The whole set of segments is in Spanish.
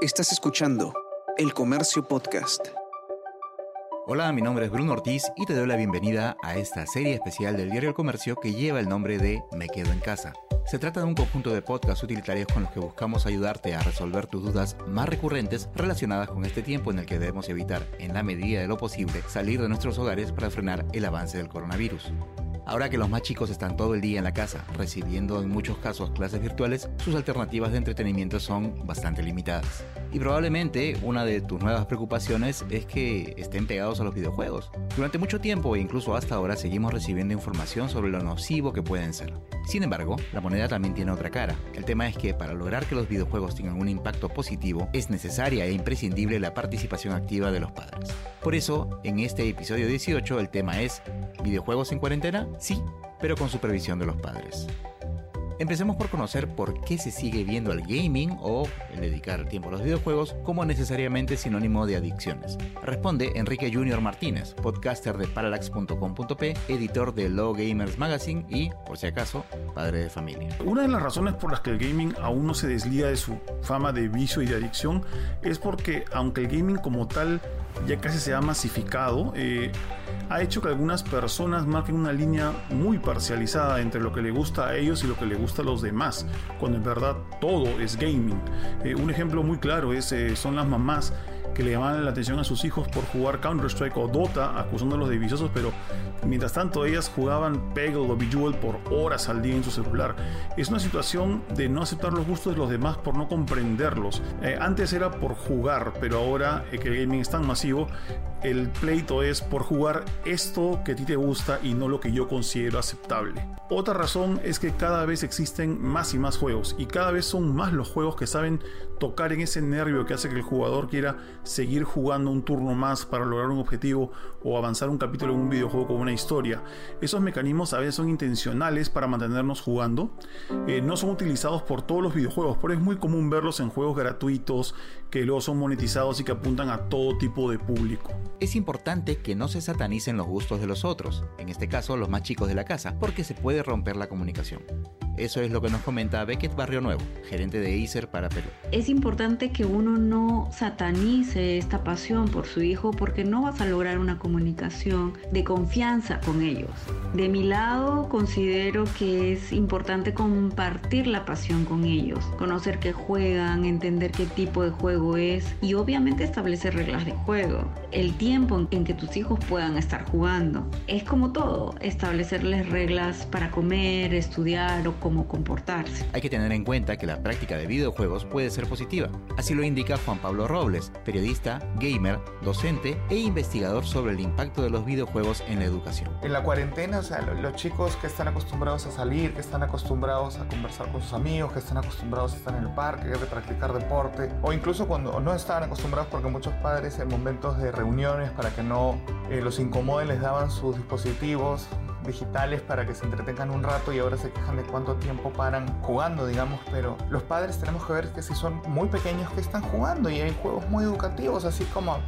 Estás escuchando El Comercio Podcast. Hola, mi nombre es Bruno Ortiz y te doy la bienvenida a esta serie especial del diario El Comercio que lleva el nombre de Me Quedo en Casa. Se trata de un conjunto de podcasts utilitarios con los que buscamos ayudarte a resolver tus dudas más recurrentes relacionadas con este tiempo en el que debemos evitar, en la medida de lo posible, salir de nuestros hogares para frenar el avance del coronavirus. Ahora que los más chicos están todo el día en la casa, recibiendo en muchos casos clases virtuales, sus alternativas de entretenimiento son bastante limitadas. Y probablemente una de tus nuevas preocupaciones es que estén pegados a los videojuegos. Durante mucho tiempo e incluso hasta ahora seguimos recibiendo información sobre lo nocivo que pueden ser. Sin embargo, la moneda también tiene otra cara. El tema es que para lograr que los videojuegos tengan un impacto positivo es necesaria e imprescindible la participación activa de los padres. Por eso, en este episodio 18 el tema es ¿Videojuegos en cuarentena? Sí, pero con supervisión de los padres. Empecemos por conocer por qué se sigue viendo al gaming o el dedicar tiempo a los videojuegos como necesariamente sinónimo de adicciones. Responde Enrique Junior Martínez, podcaster de parallax.com.p, editor de Low Gamers Magazine y, por si acaso, padre de familia. Una de las razones por las que el gaming aún no se desliga de su fama de vicio y de adicción es porque, aunque el gaming como tal ya casi se ha masificado, eh, ha hecho que algunas personas marquen una línea muy parcializada entre lo que le gusta a ellos y lo que le gusta a los demás, cuando en verdad todo es gaming. Eh, un ejemplo muy claro es, eh, son las mamás que le llamaban la atención a sus hijos por jugar Counter-Strike o Dota, acusándolos de viciosos, pero mientras tanto ellas jugaban Peggle o Bejeweled por horas al día en su celular. Es una situación de no aceptar los gustos de los demás por no comprenderlos. Eh, antes era por jugar, pero ahora que el gaming es tan masivo, el pleito es por jugar esto que a ti te gusta y no lo que yo considero aceptable. Otra razón es que cada vez existen más y más juegos y cada vez son más los juegos que saben tocar en ese nervio que hace que el jugador quiera seguir jugando un turno más para lograr un objetivo o avanzar un capítulo en un videojuego con una historia. Esos mecanismos a veces son intencionales para mantenernos jugando. Eh, no son utilizados por todos los videojuegos, pero es muy común verlos en juegos gratuitos que luego son monetizados y que apuntan a todo tipo de público. Es importante que no se satanicen los gustos de los otros, en este caso los más chicos de la casa, porque se puede romper la comunicación. Eso es lo que nos comenta Beckett Barrio Nuevo, gerente de ICER para Perú. Es importante que uno no satanice esta pasión por su hijo porque no vas a lograr una comunicación de confianza con ellos. De mi lado, considero que es importante compartir la pasión con ellos, conocer qué juegan, entender qué tipo de juego es y obviamente establecer reglas de juego. Tiempo en que tus hijos puedan estar jugando. Es como todo, establecerles reglas para comer, estudiar o cómo comportarse. Hay que tener en cuenta que la práctica de videojuegos puede ser positiva. Así lo indica Juan Pablo Robles, periodista, gamer, docente e investigador sobre el impacto de los videojuegos en la educación. En la cuarentena, o sea, los chicos que están acostumbrados a salir, que están acostumbrados a conversar con sus amigos, que están acostumbrados a estar en el parque, a practicar deporte, o incluso cuando no estaban acostumbrados porque muchos padres en momentos de para que no eh, los incomoden les daban sus dispositivos digitales para que se entretengan un rato y ahora se quejan de cuánto tiempo paran jugando, digamos, pero los padres tenemos que ver que si son muy pequeños que están jugando y hay juegos muy educativos, así como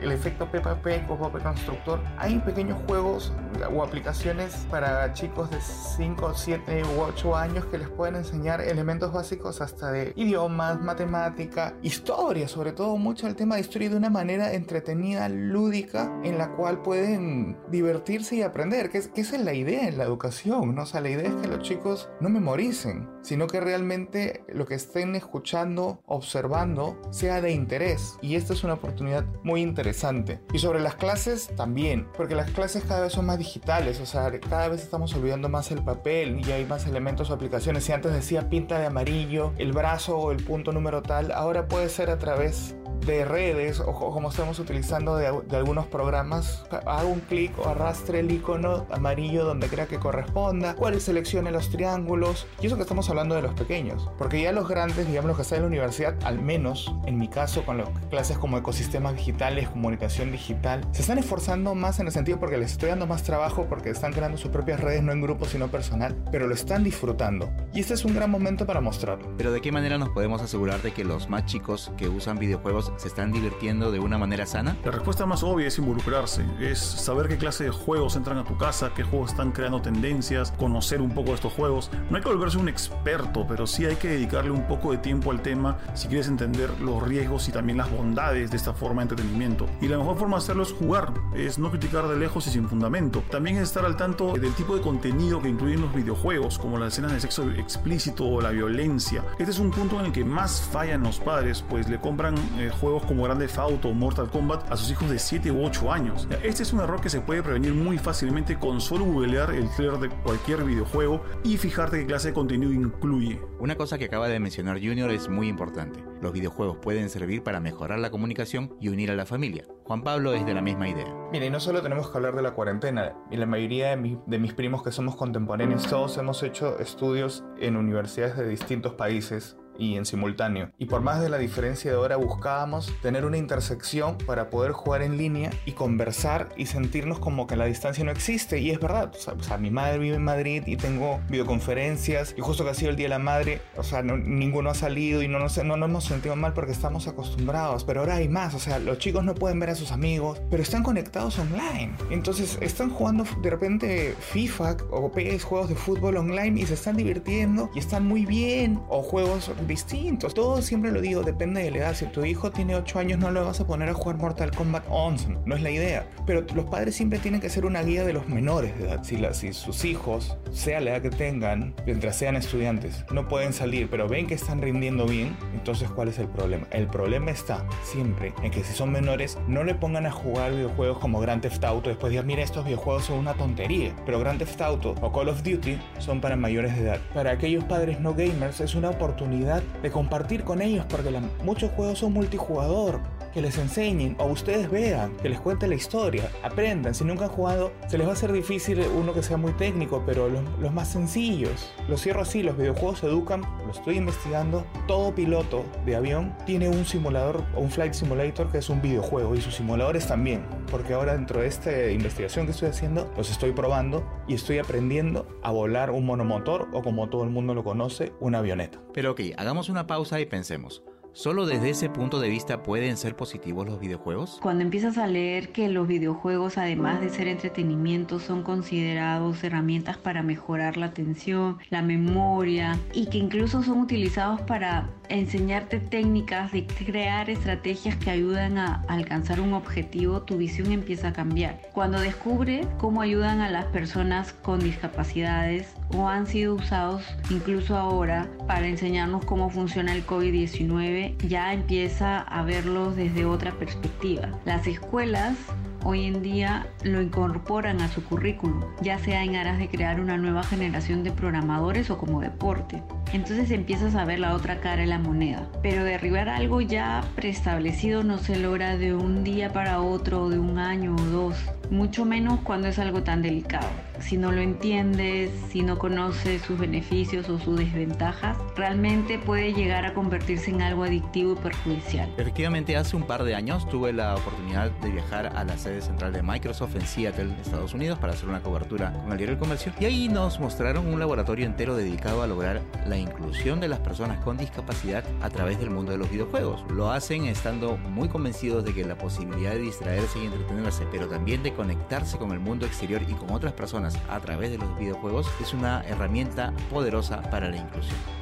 el efecto Peppa Pig o Pop Constructor, hay pequeños juegos o aplicaciones para chicos de 5, 7 u 8 años que les pueden enseñar elementos básicos hasta de idiomas, matemática, historia, sobre todo mucho el tema de historia de una manera entretenida, lúdica, en la cual pueden divertirse y aprender, que es, que esa es la idea en la educación, ¿no? O sea, la idea es que los chicos no memoricen, sino que realmente lo que estén escuchando, observando, sea de interés. Y esta es una oportunidad muy interesante. Y sobre las clases también, porque las clases cada vez son más digitales, o sea, cada vez estamos olvidando más el papel y hay más elementos o aplicaciones. Si antes decía pinta de amarillo, el brazo o el punto número tal, ahora puede ser a través de redes o, como estamos utilizando de, algunos programas, hago un clic o arrastre el icono amarillo donde crea que corresponda, cuál seleccione los triángulos, y eso que estamos hablando de los pequeños, porque ya los grandes, digamos los que están en la universidad, al menos en mi caso con las clases como ecosistemas digitales, comunicación digital, se están esforzando más en el sentido porque les estoy dando más trabajo porque están creando sus propias redes, no en grupo sino personal, pero lo están disfrutando. Y este es un gran momento para mostrarlo. Pero ¿de qué manera nos podemos asegurar de que los más chicos que usan videojuegos se están divirtiendo de una manera sana? La respuesta más obvia es involucrarse, es saber qué clase de juegos entran a tu casa, juegos están creando tendencias, conocer un poco de estos juegos. No hay que volverse un experto, pero sí hay que dedicarle un poco de tiempo al tema si quieres entender los riesgos y también las bondades de esta forma de entretenimiento. Y la mejor forma de hacerlo es jugar, es no criticar de lejos y sin fundamento. También es estar al tanto del tipo de contenido que incluyen los videojuegos, como las escenas de sexo explícito o la violencia. Este es un punto en el que más fallan los padres, pues le compran eh, juegos como Grande Auto o Mortal Kombat a sus hijos de 7 u 8 años. Este es un error que se puede prevenir muy fácilmente con solo googlear el trailer de cualquier videojuego y fijarte qué clase de contenido incluye. Una cosa que acaba de mencionar Junior es muy importante. Los videojuegos pueden servir para mejorar la comunicación y unir a la familia. Juan Pablo es de la misma idea. Mire, y no solo tenemos que hablar de la cuarentena, y la mayoría de, de, mis primos que somos contemporáneos, todos hemos hecho estudios en universidades de distintos países y en simultáneo. Y por más de la diferencia de hora buscábamos tener una intersección para poder jugar en línea y conversar y sentirnos como que la distancia no existe. Y es verdad, o sea, mi madre vive en Madrid y tengo videoconferencias y justo que ha sido el Día de la Madre, o sea, ninguno ha salido y no, no, no nos sentido mal porque estamos acostumbrados. Pero ahora hay más, o sea, los chicos no pueden ver a sus amigos, pero están conectados online. Entonces están jugando de repente FIFA o PS, juegos de fútbol online y se están divirtiendo y están muy bien. O juegos distintos. Todo siempre lo digo, depende de la edad. Si tu hijo tiene 8 años, no lo vas a poner a jugar Mortal Kombat 11. No es la idea. Pero los padres siempre tienen que ser una guía de los menores de edad. Si, sus hijos, sea la edad que tengan, mientras sean estudiantes, no pueden salir, pero ven que están rindiendo bien, entonces ¿cuál es el problema? El problema está siempre en que si son menores, no le pongan a jugar videojuegos como Grand Theft Auto. Después digan, mira, estos videojuegos son una tontería. Pero Grand Theft Auto o Call of Duty son para mayores de edad. Para aquellos padres no gamers es una oportunidad de compartir con ellos, porque muchos juegos son multijugador que les enseñen o ustedes vean, que les cuente la historia, aprendan. Si nunca han jugado, se les va a hacer difícil uno que sea muy técnico, pero los, más sencillos. Lo cierro así, los videojuegos educan, lo estoy investigando. Todo piloto de avión tiene un simulador o un flight simulator que es un videojuego y sus simuladores también, porque ahora dentro de esta investigación que estoy haciendo, los estoy probando y estoy aprendiendo a volar un monomotor o como todo el mundo lo conoce, una avioneta. Pero ok, hagamos una pausa y pensemos. ¿Solo desde ese punto de vista pueden ser positivos los videojuegos? Cuando empiezas a leer que los videojuegos, además de ser entretenimiento, son considerados herramientas para mejorar la atención, la memoria y que incluso son utilizados para enseñarte técnicas de crear estrategias que ayudan a alcanzar un objetivo, tu visión empieza a cambiar. Cuando descubre cómo ayudan a las personas con discapacidades o han sido usados incluso ahora para enseñarnos cómo funciona el COVID-19, ya empieza a verlos desde otra perspectiva. Las escuelas hoy en día lo incorporan a su currículum, ya sea en aras de crear una nueva generación de programadores o como deporte. Entonces empiezas a ver la otra cara de la moneda. Pero derribar algo ya preestablecido no se logra de un día para otro de un año o dos, mucho menos cuando es algo tan delicado si no lo entiendes, si no conoces sus beneficios o sus desventajas, realmente puede llegar a convertirse en algo adictivo y perjudicial. Efectivamente, hace un par de años tuve la oportunidad de viajar a la sede central de Microsoft en Seattle, Estados Unidos, para hacer una cobertura con el diario del comercio. Y ahí nos mostraron un laboratorio entero dedicado a lograr la inclusión de las personas con discapacidad a través del mundo de los videojuegos. Lo hacen estando muy convencidos de que la posibilidad de distraerse y entretenerse, pero también de conectarse con el mundo exterior y con otras personas a través de los videojuegos es una herramienta poderosa para la inclusión.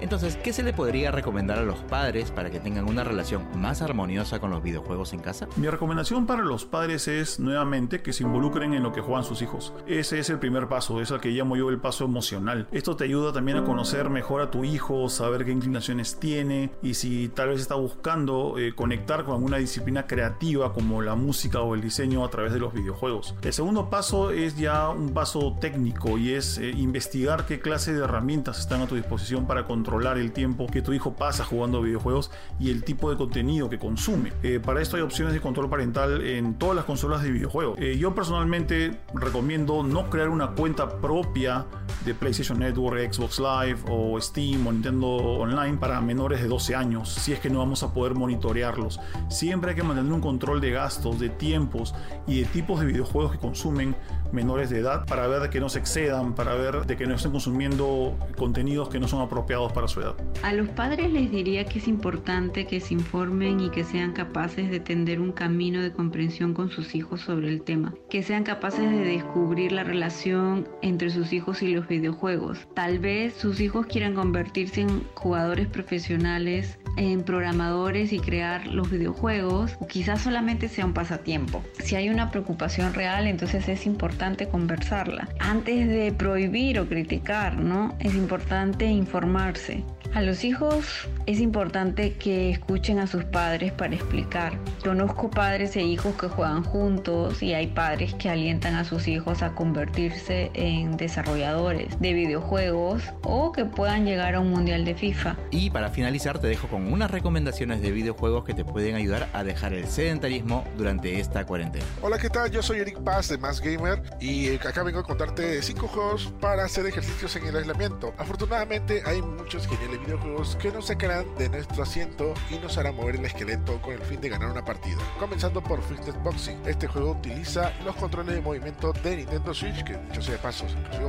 Entonces, ¿qué se le podría recomendar a los padres para que tengan una relación más armoniosa con los videojuegos en casa? Mi recomendación para los padres es nuevamente que se involucren en lo que juegan sus hijos. Ese es el primer paso, es el que llamo yo el paso emocional. Esto te ayuda también a conocer mejor a tu hijo, saber qué inclinaciones tiene y si tal vez está buscando eh, conectar con alguna disciplina creativa como la música o el diseño a través de los videojuegos. El segundo paso es ya un paso técnico y es eh, investigar qué clase de herramientas están a tu disposición para controlar el tiempo que tu hijo pasa jugando videojuegos y el tipo de contenido que consume. Eh, para esto hay opciones de control parental en todas las consolas de videojuegos. Eh, yo personalmente recomiendo no crear una cuenta propia de PlayStation Network, Xbox Live o Steam o Nintendo Online para menores de 12 años, si es que no vamos a poder monitorearlos. Siempre hay que mantener un control de gastos, de tiempos y de tipos de videojuegos que consumen menores de edad para ver de que no se excedan, para ver de que no estén consumiendo contenidos que no son apropiados para su edad. A los padres les diría que es importante que se informen y que sean capaces de tender un camino de comprensión con sus hijos sobre el tema, que sean capaces de descubrir la relación entre sus hijos y los videojuegos. Tal vez sus hijos quieran convertirse en jugadores profesionales en programadores y crear los videojuegos o quizás solamente sea un pasatiempo. Si hay una preocupación real, entonces es importante conversarla. Antes de prohibir o criticar, ¿no? Es importante informarse. Okay. A los hijos es importante que escuchen a sus padres para explicar. Conozco padres e hijos que juegan juntos y hay padres que alientan a sus hijos a convertirse en desarrolladores de videojuegos o que puedan llegar a un mundial de FIFA. Y para finalizar te dejo con unas recomendaciones de videojuegos que te pueden ayudar a dejar el sedentarismo durante esta cuarentena. Hola, ¿qué tal? Yo soy Eric Paz de Más Gamer y acá vengo a contarte 5 juegos para hacer ejercicios en el aislamiento. Afortunadamente hay muchos geniales videojuegos que nos sacarán de nuestro asiento y nos harán mover el esqueleto con el fin de ganar una partida. Comenzando por Fitness Boxing. Este juego utiliza los controles de movimiento de Nintendo Switch, que dicho sea de paso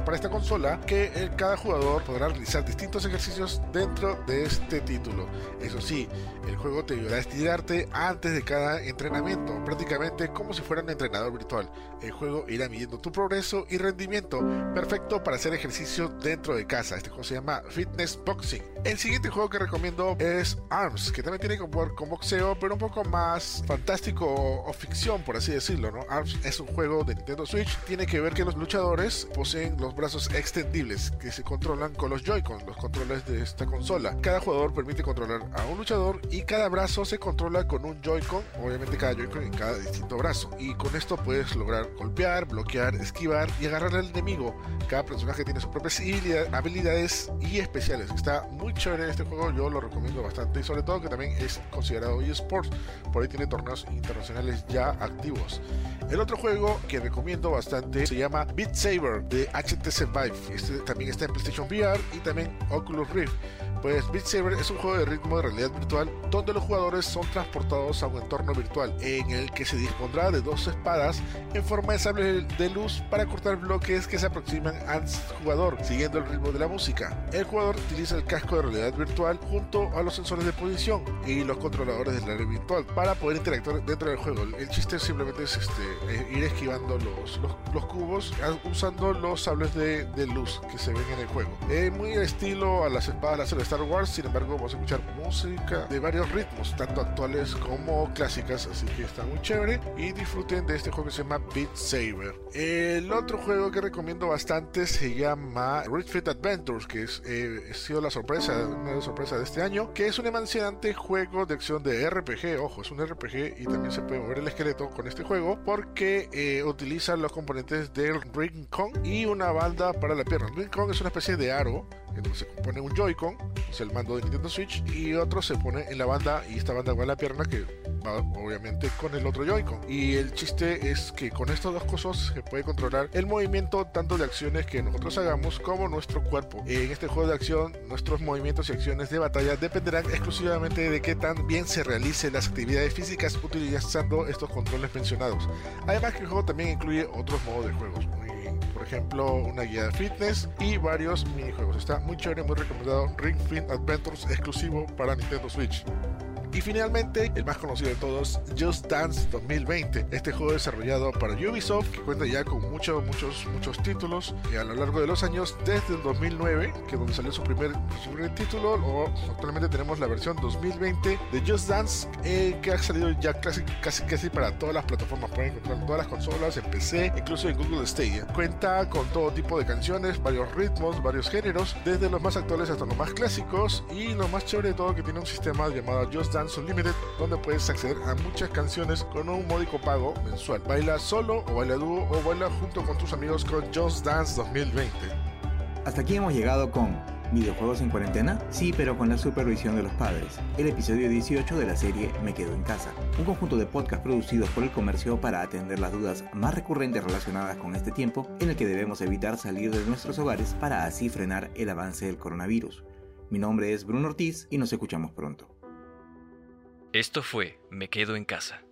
para esta consola, que cada jugador podrá realizar distintos ejercicios dentro de este título. Eso sí, el juego te ayudará a estirarte antes de cada entrenamiento, prácticamente como si fuera un entrenador virtual. El juego irá midiendo tu progreso y rendimiento, perfecto para hacer ejercicio dentro de casa. Este juego se llama Fitness Boxing. El siguiente juego que recomiendo es ARMS, que también tiene que ver con boxeo, pero un poco más fantástico o, ficción, por así decirlo, ¿no? ARMS es un juego de Nintendo Switch, tiene que ver que los luchadores poseen los brazos extendibles que se controlan con los Joy-Con, los controles de esta consola. Cada jugador permite controlar a un luchador y cada brazo se controla con un Joy-Con, obviamente cada Joy-Con en cada distinto brazo. Y con esto puedes lograr golpear, bloquear, esquivar y agarrar al enemigo. Cada personaje tiene sus propias habilidades y especiales. Está muy chévere este juego, yo lo recomiendo bastante y sobre todo que también es considerado eSports, por ahí tiene torneos internacionales ya activos. El otro juego que recomiendo bastante se llama Beat Saber de HTC Vive. Este también está en PlayStation VR y también Oculus Rift. Pues Beat Saber es un juego de ritmo de realidad virtual donde los jugadores son transportados a un entorno virtual en el que se dispondrá de dos espadas en forma de sable de luz para cortar bloques que se aproximan al jugador siguiendo el ritmo de la música. El jugador utiliza el casco de realidad virtual junto a los sensores de posición y los controladores del área virtual para poder interactuar dentro del juego. El chiste simplemente es este, eh, ir esquivando los, cubos usando los sables de, luz que se ven en el juego. Es muy estilo a las espadas láser de Star Wars, sin embargo vamos a escuchar música de varios ritmos, tanto actuales como clásicas, así que está muy chévere y disfruten de este juego que se llama Beat Saber. El otro juego que recomiendo bastante se llama Red Fit Adventures, que es, eh, ha sido la sorpresa, una de de este año, que es un emocionante juego de acción de RPG, ojo, es un RPG y también se puede mover el esqueleto con este juego porque eh, utiliza los componentes del Ring Kong y una banda para la pierna. Ring Kong es una especie de aro en donde se pone un Joy-Con, es el mando de Nintendo Switch, y otro se pone en la banda y esta banda va en la pierna que va obviamente con el otro Joy-Con. Y el chiste es que con estas dos cosas se puede controlar el movimiento tanto de acciones que nosotros hagamos como nuestro cuerpo. En este juego de acción, nuestros movimientos y acciones de batalla dependerán exclusivamente de qué tan bien se realicen las actividades físicas utilizando estos controles mencionados. Además que el juego también incluye otros modos de juegos por ejemplo, una guía de fitness y varios minijuegos. Está muy chévere, muy recomendado. Ring Fit Adventures exclusivo para Nintendo Switch. Y finalmente, el más conocido de todos, Just Dance 2020. Este juego desarrollado para Ubisoft, que cuenta ya con muchos, muchos, muchos títulos a lo largo de los años, desde el 2009, que es donde salió su primer, su primer título, o actualmente tenemos la versión 2020 de Just Dance, eh, que ha salido ya casi, casi, casi para todas las plataformas. Pueden encontrar en todas las consolas, en PC, incluso en Google Stadia. Cuenta con todo tipo de canciones, varios ritmos, varios géneros, desde los más actuales hasta los más clásicos, y lo más chévere de todo que tiene un sistema llamado Just Unlimited, donde puedes acceder a muchas canciones con un módico pago mensual. Baila solo o baila dúo o baila junto con tus amigos con Just Dance 2020. Hasta aquí hemos llegado con ¿Videojuegos en cuarentena? Sí, pero con la supervisión de los padres. El episodio 18 de la serie Me Quedo en Casa. Un conjunto de podcasts producidos por el comercio para atender las dudas más recurrentes relacionadas con este tiempo en el que debemos evitar salir de nuestros hogares para así frenar el avance del coronavirus. Mi nombre es Bruno Ortiz y nos escuchamos pronto. Esto fue Me Quedo en Casa.